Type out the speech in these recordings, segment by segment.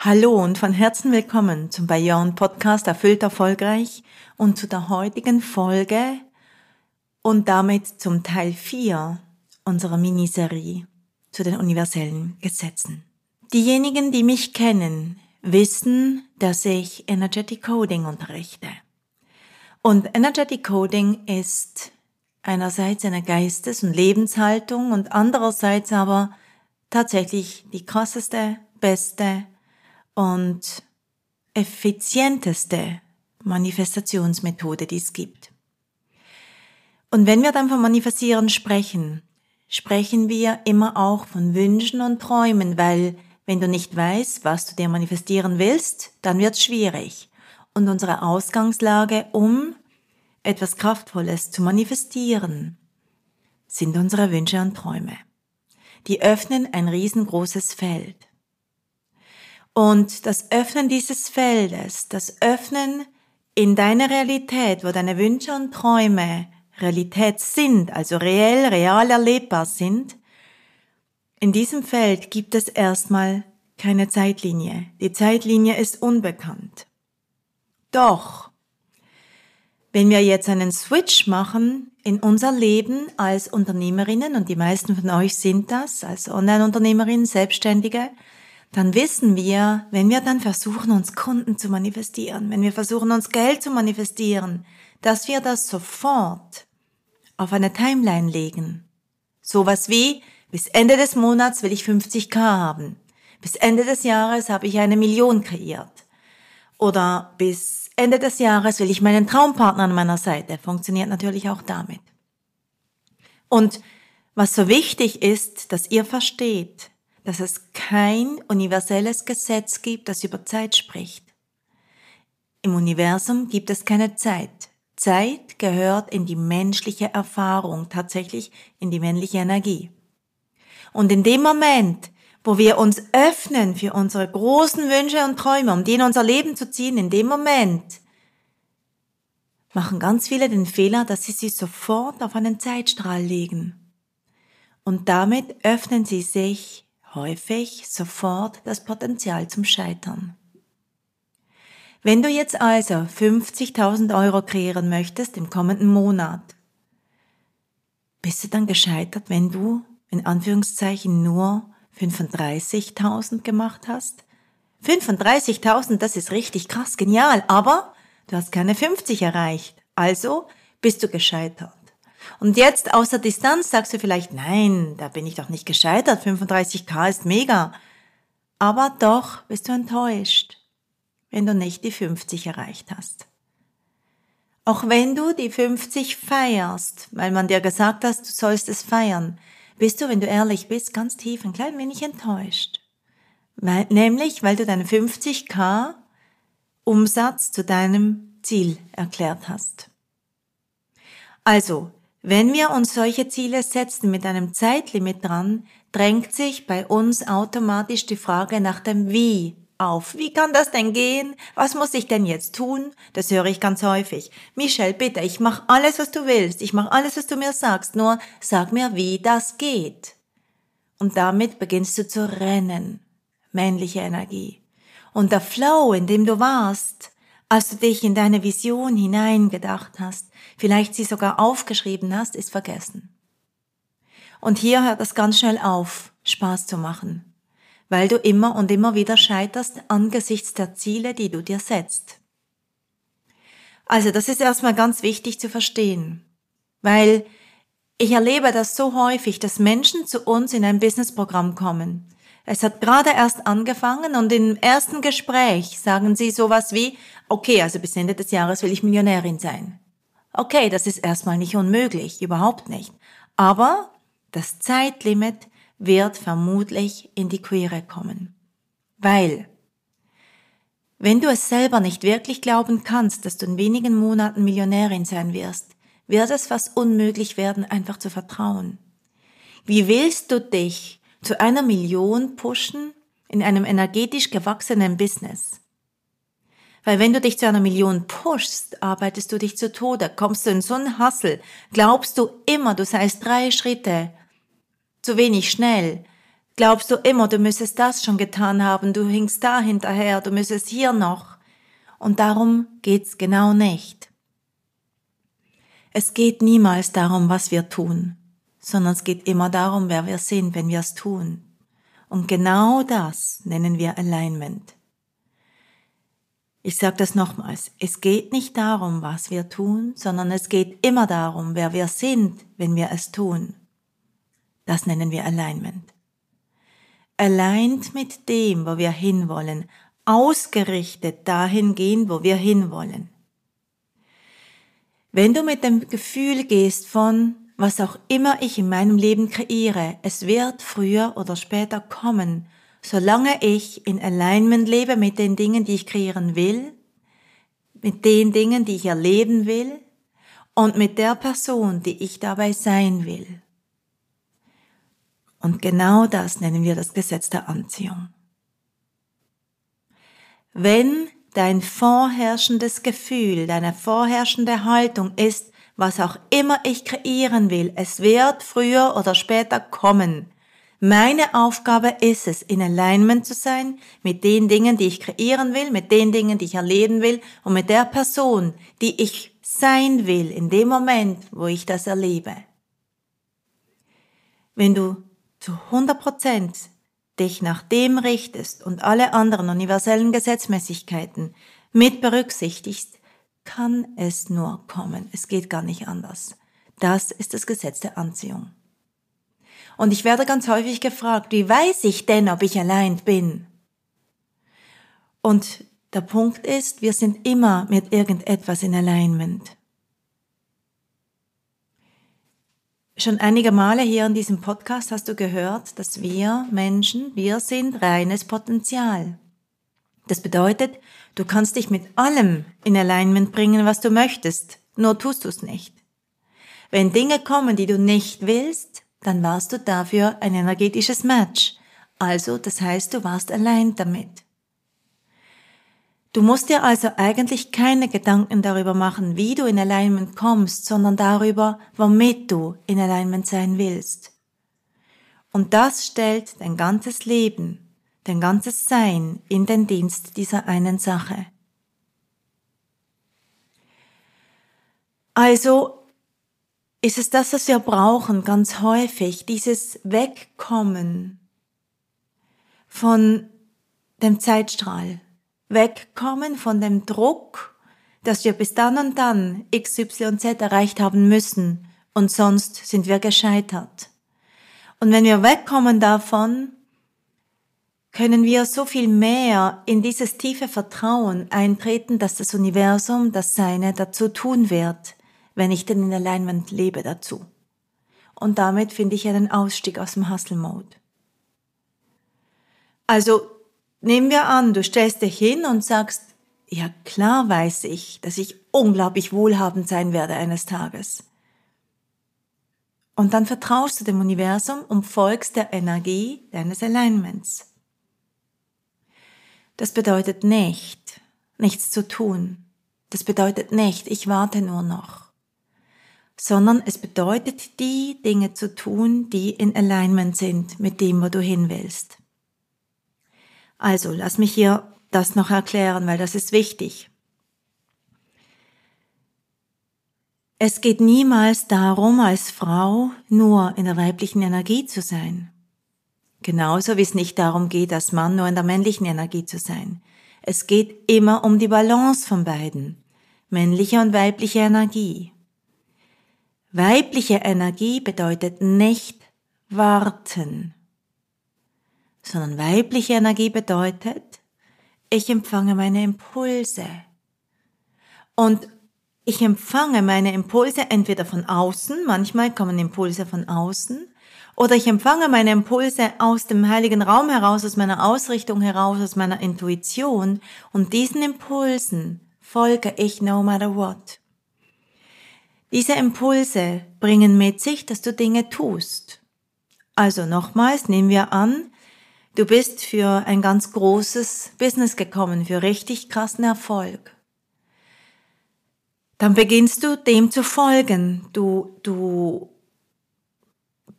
Hallo und von Herzen willkommen zum Bayern Podcast Erfüllt Erfolgreich und zu der heutigen Folge und damit zum Teil 4 unserer Miniserie zu den universellen Gesetzen. Diejenigen, die mich kennen, wissen, dass ich Energetic Coding unterrichte. Und Energetic Coding ist einerseits eine Geistes- und Lebenshaltung und andererseits aber tatsächlich die krasseste, beste und effizienteste Manifestationsmethode, die es gibt. Und wenn wir dann von Manifestieren sprechen, sprechen wir immer auch von Wünschen und Träumen, weil wenn du nicht weißt, was du dir manifestieren willst, dann wird es schwierig. Und unsere Ausgangslage, um etwas Kraftvolles zu manifestieren, sind unsere Wünsche und Träume. Die öffnen ein riesengroßes Feld. Und das Öffnen dieses Feldes, das Öffnen in deine Realität, wo deine Wünsche und Träume Realität sind, also reell, real erlebbar sind, in diesem Feld gibt es erstmal keine Zeitlinie. Die Zeitlinie ist unbekannt. Doch, wenn wir jetzt einen Switch machen in unser Leben als Unternehmerinnen, und die meisten von euch sind das, als Online-Unternehmerinnen, Selbstständige, dann wissen wir, wenn wir dann versuchen, uns Kunden zu manifestieren, wenn wir versuchen, uns Geld zu manifestieren, dass wir das sofort auf eine Timeline legen. Sowas wie, bis Ende des Monats will ich 50k haben. Bis Ende des Jahres habe ich eine Million kreiert. Oder bis Ende des Jahres will ich meinen Traumpartner an meiner Seite. Funktioniert natürlich auch damit. Und was so wichtig ist, dass ihr versteht, dass es kein universelles Gesetz gibt, das über Zeit spricht. Im Universum gibt es keine Zeit. Zeit gehört in die menschliche Erfahrung, tatsächlich in die männliche Energie. Und in dem Moment, wo wir uns öffnen für unsere großen Wünsche und Träume, um die in unser Leben zu ziehen, in dem Moment machen ganz viele den Fehler, dass sie sie sofort auf einen Zeitstrahl legen. Und damit öffnen sie sich häufig sofort das Potenzial zum Scheitern. Wenn du jetzt also 50.000 Euro kreieren möchtest im kommenden Monat, bist du dann gescheitert, wenn du in Anführungszeichen nur 35.000 gemacht hast? 35.000, das ist richtig krass, genial, aber du hast keine 50 erreicht. Also bist du gescheitert. Und jetzt aus der Distanz sagst du vielleicht, nein, da bin ich doch nicht gescheitert, 35k ist mega. Aber doch bist du enttäuscht, wenn du nicht die 50 erreicht hast. Auch wenn du die 50 feierst, weil man dir gesagt hat, du sollst es feiern, bist du, wenn du ehrlich bist, ganz tief ein klein wenig enttäuscht. Weil, nämlich, weil du deinen 50k Umsatz zu deinem Ziel erklärt hast. Also, wenn wir uns solche Ziele setzen mit einem Zeitlimit dran, drängt sich bei uns automatisch die Frage nach dem Wie auf. Wie kann das denn gehen? Was muss ich denn jetzt tun? Das höre ich ganz häufig. Michelle, bitte, ich mache alles, was du willst. Ich mache alles, was du mir sagst. Nur sag mir, wie das geht. Und damit beginnst du zu rennen. Männliche Energie. Und der Flow, in dem du warst, als du dich in deine Vision hineingedacht hast, vielleicht sie sogar aufgeschrieben hast, ist vergessen. Und hier hört es ganz schnell auf, Spaß zu machen. weil du immer und immer wieder scheiterst angesichts der Ziele, die du dir setzt. Also das ist erstmal ganz wichtig zu verstehen, weil ich erlebe das so häufig, dass Menschen zu uns in ein Businessprogramm kommen. Es hat gerade erst angefangen und im ersten Gespräch sagen sie sowas wie, okay, also bis Ende des Jahres will ich Millionärin sein. Okay, das ist erstmal nicht unmöglich, überhaupt nicht. Aber das Zeitlimit wird vermutlich in die Quere kommen. Weil, wenn du es selber nicht wirklich glauben kannst, dass du in wenigen Monaten Millionärin sein wirst, wird es fast unmöglich werden, einfach zu vertrauen. Wie willst du dich zu einer Million pushen in einem energetisch gewachsenen Business? Weil wenn du dich zu einer Million pushst, arbeitest du dich zu Tode, kommst du in so einen Hassel, glaubst du immer, du seist drei Schritte zu wenig schnell, glaubst du immer, du müsstest das schon getan haben, du hinkst da hinterher, du müsstest hier noch. Und darum geht's genau nicht. Es geht niemals darum, was wir tun, sondern es geht immer darum, wer wir sind, wenn wir es tun. Und genau das nennen wir Alignment. Ich sage das nochmals, es geht nicht darum, was wir tun, sondern es geht immer darum, wer wir sind, wenn wir es tun. Das nennen wir Alignment. Aligned mit dem, wo wir hinwollen, ausgerichtet dahin gehen, wo wir hinwollen. Wenn du mit dem Gefühl gehst von, was auch immer ich in meinem Leben kreiere, es wird früher oder später kommen, solange ich in Alignment lebe mit den Dingen, die ich kreieren will, mit den Dingen, die ich erleben will und mit der Person, die ich dabei sein will. Und genau das nennen wir das Gesetz der Anziehung. Wenn dein vorherrschendes Gefühl, deine vorherrschende Haltung ist, was auch immer ich kreieren will, es wird früher oder später kommen. Meine Aufgabe ist es, in Alignment zu sein mit den Dingen, die ich kreieren will, mit den Dingen, die ich erleben will und mit der Person, die ich sein will in dem Moment, wo ich das erlebe. Wenn du zu 100 Prozent dich nach dem richtest und alle anderen universellen Gesetzmäßigkeiten mit berücksichtigst, kann es nur kommen. Es geht gar nicht anders. Das ist das Gesetz der Anziehung. Und ich werde ganz häufig gefragt, wie weiß ich denn, ob ich allein bin? Und der Punkt ist, wir sind immer mit irgendetwas in Alignment. Schon einige Male hier in diesem Podcast hast du gehört, dass wir Menschen, wir sind reines Potenzial. Das bedeutet, du kannst dich mit allem in Alignment bringen, was du möchtest, nur tust du es nicht. Wenn Dinge kommen, die du nicht willst, dann warst du dafür ein energetisches Match. Also, das heißt, du warst allein damit. Du musst dir also eigentlich keine Gedanken darüber machen, wie du in Alignment kommst, sondern darüber, womit du in Alignment sein willst. Und das stellt dein ganzes Leben, dein ganzes Sein in den Dienst dieser einen Sache. Also ist es das, was wir brauchen, ganz häufig, dieses Wegkommen von dem Zeitstrahl, wegkommen von dem Druck, dass wir bis dann und dann X, Y, Z erreicht haben müssen und sonst sind wir gescheitert. Und wenn wir wegkommen davon, können wir so viel mehr in dieses tiefe Vertrauen eintreten, dass das Universum das Seine dazu tun wird, wenn ich denn in Alignment lebe dazu. Und damit finde ich einen Ausstieg aus dem Hustle Mode. Also Nehmen wir an, du stellst dich hin und sagst, ja klar weiß ich, dass ich unglaublich wohlhabend sein werde eines Tages. Und dann vertraust du dem Universum und folgst der Energie deines Alignments. Das bedeutet nicht, nichts zu tun. Das bedeutet nicht, ich warte nur noch. Sondern es bedeutet, die Dinge zu tun, die in Alignment sind mit dem, wo du hin willst. Also, lass mich hier das noch erklären, weil das ist wichtig. Es geht niemals darum, als Frau nur in der weiblichen Energie zu sein. Genauso wie es nicht darum geht, als Mann nur in der männlichen Energie zu sein. Es geht immer um die Balance von beiden. Männliche und weibliche Energie. Weibliche Energie bedeutet nicht warten, sondern weibliche Energie bedeutet, ich empfange meine Impulse. Und ich empfange meine Impulse entweder von außen, manchmal kommen Impulse von außen, oder ich empfange meine Impulse aus dem heiligen Raum heraus, aus meiner Ausrichtung heraus, aus meiner Intuition, und diesen Impulsen folge ich no matter what. Diese Impulse bringen mit sich, dass du Dinge tust. Also nochmals, nehmen wir an, du bist für ein ganz großes Business gekommen, für richtig krassen Erfolg. Dann beginnst du dem zu folgen. Du, du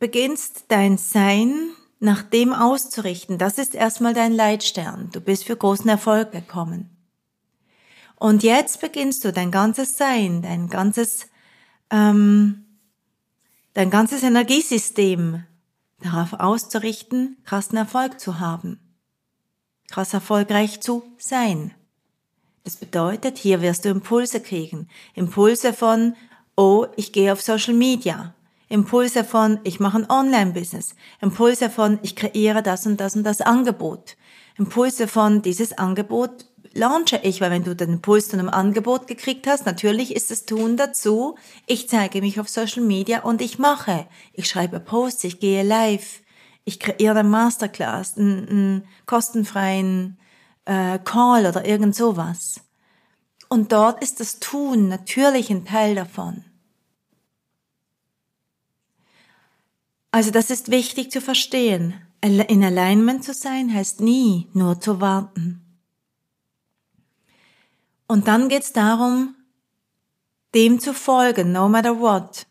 beginnst dein Sein nach dem auszurichten. Das ist erstmal dein Leitstern. Du bist für großen Erfolg gekommen. Und jetzt beginnst du dein ganzes Sein, dein ganzes, ähm, dein ganzes Energiesystem darauf auszurichten, krassen Erfolg zu haben, krass erfolgreich zu sein. Das bedeutet, hier wirst du Impulse kriegen. Impulse von, oh, ich gehe auf Social Media. Impulse von, ich mache ein Online-Business. Impulse von, ich kreiere das und das und das Angebot. Impulse von, dieses Angebot launche ich, weil wenn du den Impuls zu einem Angebot gekriegt hast, natürlich ist das Tun dazu, ich zeige mich auf Social Media und ich mache. Ich schreibe Posts, ich gehe live, ich kreiere eine Masterclass, einen, einen kostenfreien äh, Call oder irgend sowas. Und dort ist das Tun natürlich ein Teil davon. Also das ist wichtig zu verstehen. In Alignment zu sein heißt nie nur zu warten. Und dann geht es darum, dem zu folgen, no matter what.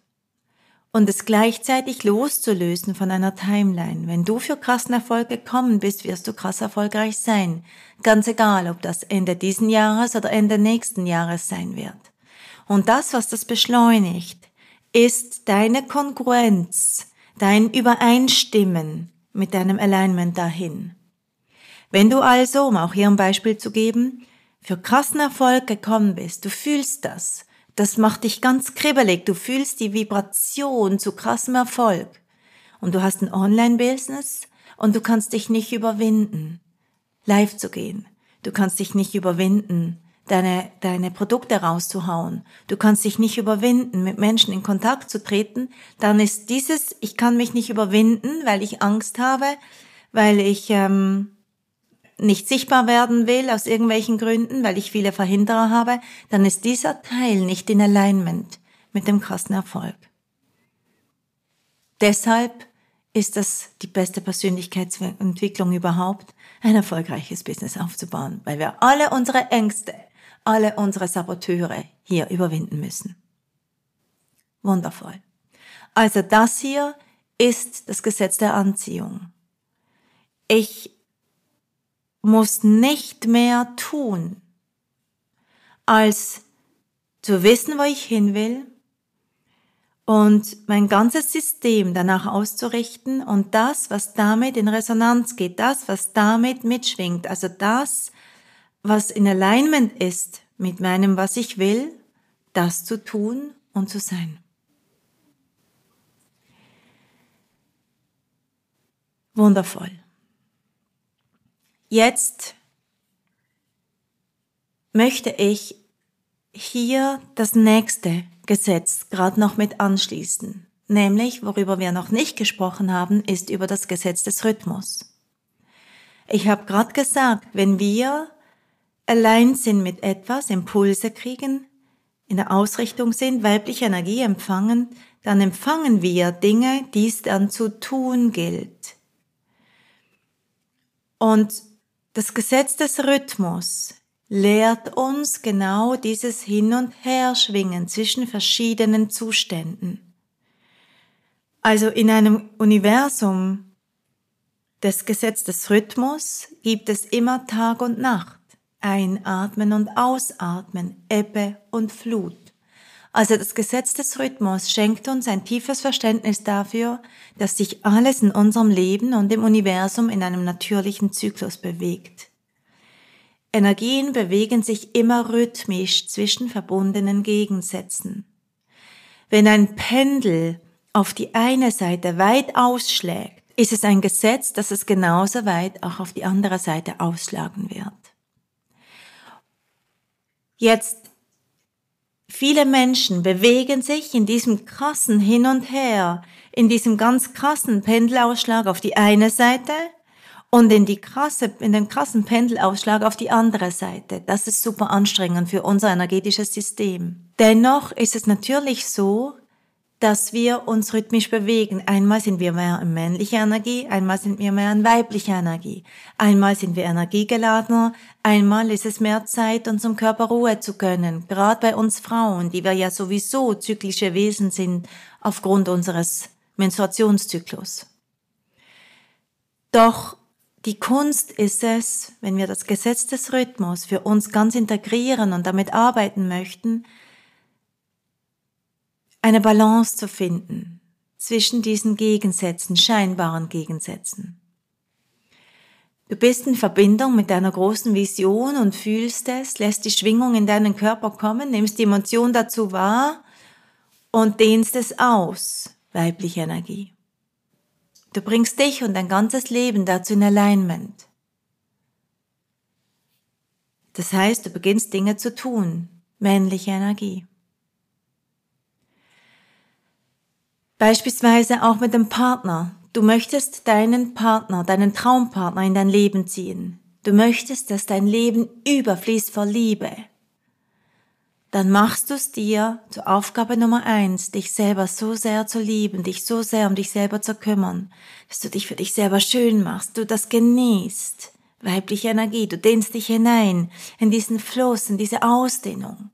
Und es gleichzeitig loszulösen von einer Timeline. Wenn du für krassen Erfolg gekommen bist, wirst du krass erfolgreich sein. Ganz egal, ob das Ende diesen Jahres oder Ende nächsten Jahres sein wird. Und das, was das beschleunigt, ist deine Kongruenz, dein Übereinstimmen mit deinem Alignment dahin. Wenn du also, um auch hier ein Beispiel zu geben, für krassen Erfolg gekommen bist, du fühlst das, das macht dich ganz kribbelig, du fühlst die Vibration zu krassem Erfolg und du hast ein Online-Business und du kannst dich nicht überwinden, live zu gehen. Du kannst dich nicht überwinden, deine, deine Produkte rauszuhauen. Du kannst dich nicht überwinden, mit Menschen in Kontakt zu treten. Dann ist dieses, ich kann mich nicht überwinden, weil ich Angst habe, weil ich ähm, nicht sichtbar werden will aus irgendwelchen Gründen, weil ich viele Verhinderer habe, dann ist dieser Teil nicht in Alignment mit dem krassen Erfolg. Deshalb ist das die beste Persönlichkeitsentwicklung überhaupt, ein erfolgreiches Business aufzubauen, weil wir alle unsere Ängste, alle unsere Saboteure hier überwinden müssen. Wundervoll. Also das hier ist das Gesetz der Anziehung. Ich muss nicht mehr tun, als zu wissen, wo ich hin will und mein ganzes System danach auszurichten und das, was damit in Resonanz geht, das, was damit mitschwingt, also das, was in Alignment ist mit meinem, was ich will, das zu tun und zu sein. Wundervoll. Jetzt möchte ich hier das nächste Gesetz gerade noch mit anschließen. Nämlich, worüber wir noch nicht gesprochen haben, ist über das Gesetz des Rhythmus. Ich habe gerade gesagt, wenn wir allein sind mit etwas, Impulse kriegen, in der Ausrichtung sind, weibliche Energie empfangen, dann empfangen wir Dinge, die es dann zu tun gilt. Und das Gesetz des Rhythmus lehrt uns genau dieses Hin- und Herschwingen zwischen verschiedenen Zuständen. Also in einem Universum des Gesetz des Rhythmus gibt es immer Tag und Nacht, Einatmen und Ausatmen, Ebbe und Flut. Also das Gesetz des Rhythmus schenkt uns ein tiefes Verständnis dafür, dass sich alles in unserem Leben und im Universum in einem natürlichen Zyklus bewegt. Energien bewegen sich immer rhythmisch zwischen verbundenen Gegensätzen. Wenn ein Pendel auf die eine Seite weit ausschlägt, ist es ein Gesetz, dass es genauso weit auch auf die andere Seite ausschlagen wird. Jetzt Viele Menschen bewegen sich in diesem krassen Hin und Her, in diesem ganz krassen Pendelausschlag auf die eine Seite und in die krasse, in den krassen Pendelausschlag auf die andere Seite. Das ist super anstrengend für unser energetisches System. Dennoch ist es natürlich so, dass wir uns rhythmisch bewegen. Einmal sind wir mehr in männlicher Energie, einmal sind wir mehr in weiblicher Energie. Einmal sind wir energiegeladener, einmal ist es mehr Zeit, unserem Körper Ruhe zu gönnen. Gerade bei uns Frauen, die wir ja sowieso zyklische Wesen sind aufgrund unseres Menstruationszyklus. Doch die Kunst ist es, wenn wir das Gesetz des Rhythmus für uns ganz integrieren und damit arbeiten möchten, eine Balance zu finden zwischen diesen Gegensätzen, scheinbaren Gegensätzen. Du bist in Verbindung mit deiner großen Vision und fühlst es, lässt die Schwingung in deinen Körper kommen, nimmst die Emotion dazu wahr und dehnst es aus, weibliche Energie. Du bringst dich und dein ganzes Leben dazu in Alignment. Das heißt, du beginnst Dinge zu tun, männliche Energie. Beispielsweise auch mit dem Partner. Du möchtest deinen Partner, deinen Traumpartner in dein Leben ziehen. Du möchtest, dass dein Leben überfließt vor Liebe. Dann machst du es dir zur Aufgabe Nummer eins, dich selber so sehr zu lieben, dich so sehr um dich selber zu kümmern, dass du dich für dich selber schön machst, du das genießt. Weibliche Energie, du dehnst dich hinein in diesen Fluss, in diese Ausdehnung.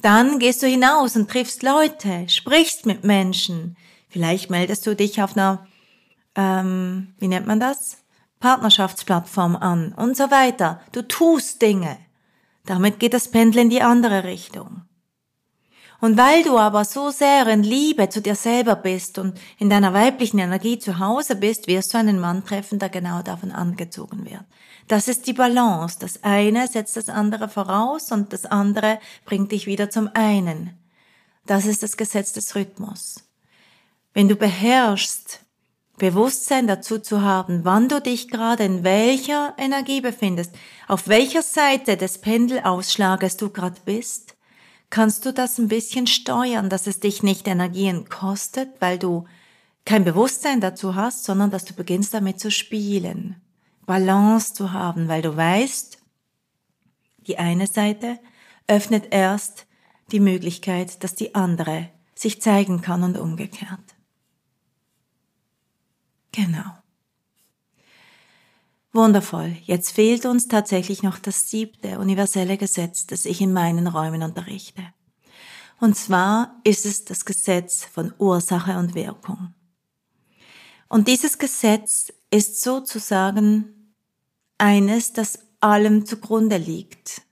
Dann gehst du hinaus und triffst Leute, sprichst mit Menschen, Vielleicht meldest du dich auf einer, ähm, wie nennt man das? Partnerschaftsplattform an und so weiter. Du tust Dinge. Damit geht das Pendel in die andere Richtung. Und weil du aber so sehr in Liebe zu dir selber bist und in deiner weiblichen Energie zu Hause bist, wirst du einen Mann treffen, der genau davon angezogen wird. Das ist die Balance. Das eine setzt das andere voraus und das andere bringt dich wieder zum einen. Das ist das Gesetz des Rhythmus. Wenn du beherrschst, Bewusstsein dazu zu haben, wann du dich gerade in welcher Energie befindest, auf welcher Seite des Pendelausschlages du gerade bist, kannst du das ein bisschen steuern, dass es dich nicht Energien kostet, weil du kein Bewusstsein dazu hast, sondern dass du beginnst damit zu spielen, Balance zu haben, weil du weißt, die eine Seite öffnet erst die Möglichkeit, dass die andere sich zeigen kann und umgekehrt. Genau. Wundervoll. Jetzt fehlt uns tatsächlich noch das siebte universelle Gesetz, das ich in meinen Räumen unterrichte. Und zwar ist es das Gesetz von Ursache und Wirkung. Und dieses Gesetz ist sozusagen eines, das allem zugrunde liegt.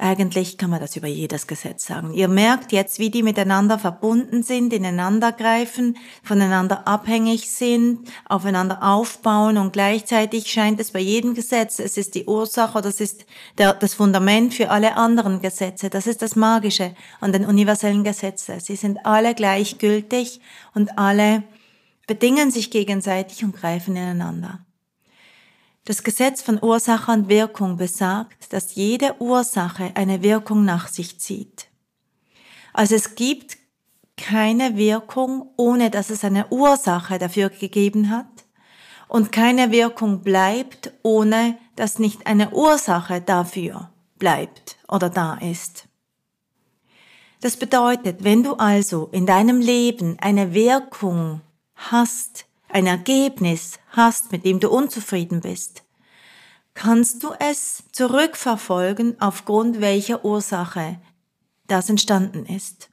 Eigentlich kann man das über jedes Gesetz sagen. Ihr merkt jetzt, wie die miteinander verbunden sind, ineinander greifen, voneinander abhängig sind, aufeinander aufbauen und gleichzeitig scheint es bei jedem Gesetz, es ist die Ursache es ist der, das Fundament für alle anderen Gesetze. Das ist das Magische an den universellen Gesetzen. Sie sind alle gleichgültig und alle bedingen sich gegenseitig und greifen ineinander. Das Gesetz von Ursache und Wirkung besagt, dass jede Ursache eine Wirkung nach sich zieht. Also es gibt keine Wirkung, ohne dass es eine Ursache dafür gegeben hat. Und keine Wirkung bleibt, ohne dass nicht eine Ursache dafür bleibt oder da ist. Das bedeutet, wenn du also in deinem Leben eine Wirkung hast, ein Ergebnis hast, mit dem du unzufrieden bist, kannst du es zurückverfolgen, aufgrund welcher Ursache das entstanden ist.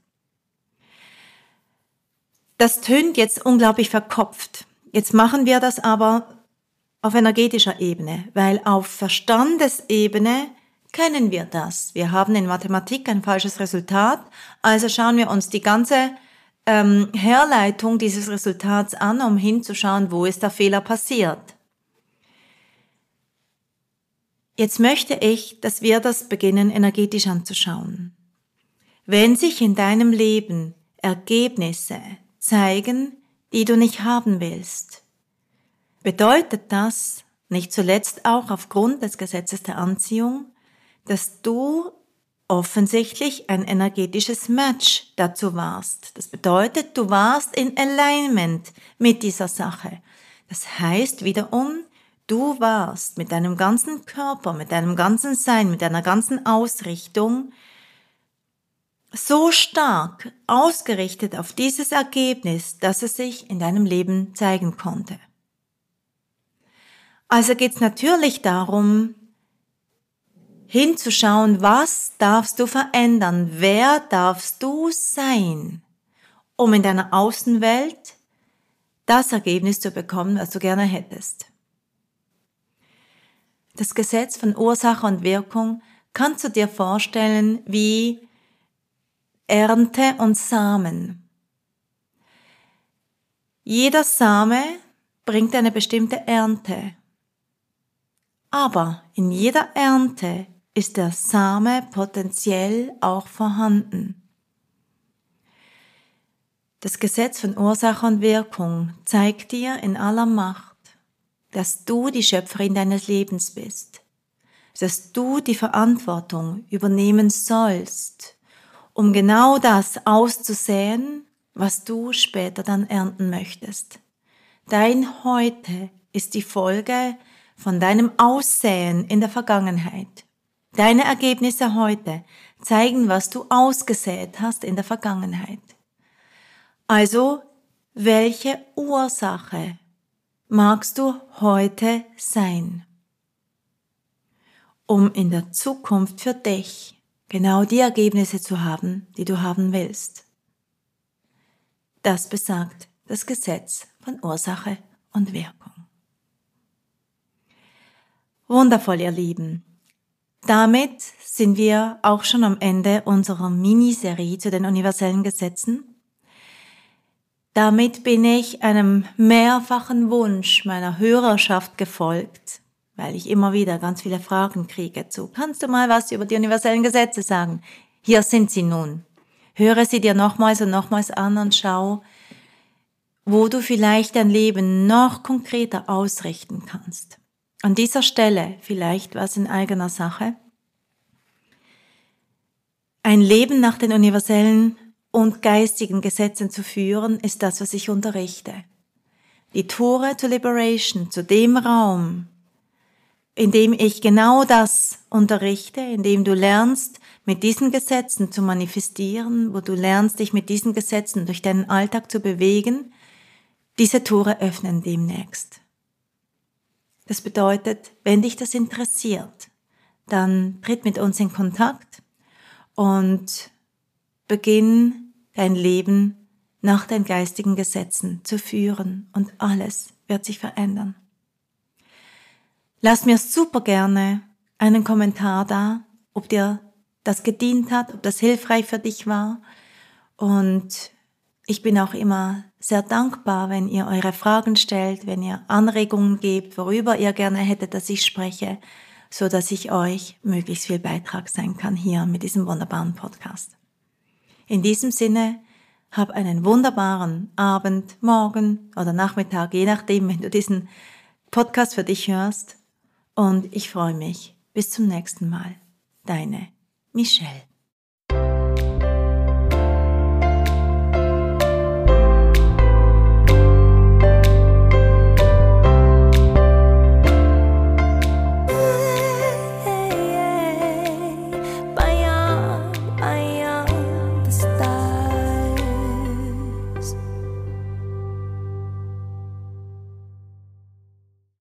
Das tönt jetzt unglaublich verkopft. Jetzt machen wir das aber auf energetischer Ebene, weil auf Verstandesebene kennen wir das. Wir haben in Mathematik ein falsches Resultat, also schauen wir uns die ganze ähm, Herleitung dieses Resultats an, um hinzuschauen, wo ist der Fehler passiert. Jetzt möchte ich, dass wir das beginnen, energetisch anzuschauen. Wenn sich in deinem Leben Ergebnisse zeigen, die du nicht haben willst, bedeutet das, nicht zuletzt auch aufgrund des Gesetzes der Anziehung, dass du offensichtlich ein energetisches Match dazu warst. Das bedeutet, du warst in Alignment mit dieser Sache. Das heißt wiederum, du warst mit deinem ganzen Körper, mit deinem ganzen Sein, mit deiner ganzen Ausrichtung so stark ausgerichtet auf dieses Ergebnis, dass es sich in deinem Leben zeigen konnte. Also geht es natürlich darum, hinzuschauen, was darfst du verändern, wer darfst du sein, um in deiner Außenwelt das Ergebnis zu bekommen, was du gerne hättest. Das Gesetz von Ursache und Wirkung kannst du dir vorstellen wie Ernte und Samen. Jeder Same bringt eine bestimmte Ernte. Aber in jeder Ernte ist der Same potenziell auch vorhanden. Das Gesetz von Ursache und Wirkung zeigt dir in aller Macht, dass du die Schöpferin deines Lebens bist, dass du die Verantwortung übernehmen sollst, um genau das auszusäen, was du später dann ernten möchtest. Dein Heute ist die Folge von deinem Aussäen in der Vergangenheit. Deine Ergebnisse heute zeigen, was du ausgesät hast in der Vergangenheit. Also, welche Ursache magst du heute sein, um in der Zukunft für dich genau die Ergebnisse zu haben, die du haben willst? Das besagt das Gesetz von Ursache und Wirkung. Wundervoll, ihr Lieben. Damit sind wir auch schon am Ende unserer Miniserie zu den universellen Gesetzen. Damit bin ich einem mehrfachen Wunsch meiner Hörerschaft gefolgt, weil ich immer wieder ganz viele Fragen kriege zu. Kannst du mal was über die universellen Gesetze sagen? Hier sind sie nun. Höre sie dir nochmals und nochmals an und schau, wo du vielleicht dein Leben noch konkreter ausrichten kannst. An dieser Stelle vielleicht was in eigener Sache. Ein Leben nach den universellen und geistigen Gesetzen zu führen, ist das, was ich unterrichte. Die Tore to Liberation, zu dem Raum, in dem ich genau das unterrichte, in dem du lernst, mit diesen Gesetzen zu manifestieren, wo du lernst, dich mit diesen Gesetzen durch deinen Alltag zu bewegen, diese Tore öffnen demnächst. Das bedeutet, wenn dich das interessiert, dann tritt mit uns in Kontakt und beginn dein Leben nach deinen geistigen Gesetzen zu führen und alles wird sich verändern. Lass mir super gerne einen Kommentar da, ob dir das gedient hat, ob das hilfreich für dich war und ich bin auch immer sehr dankbar, wenn ihr eure Fragen stellt, wenn ihr Anregungen gebt, worüber ihr gerne hättet, dass ich spreche, so dass ich euch möglichst viel Beitrag sein kann hier mit diesem wunderbaren Podcast. In diesem Sinne, hab einen wunderbaren Abend, Morgen oder Nachmittag, je nachdem, wenn du diesen Podcast für dich hörst. Und ich freue mich. Bis zum nächsten Mal. Deine Michelle.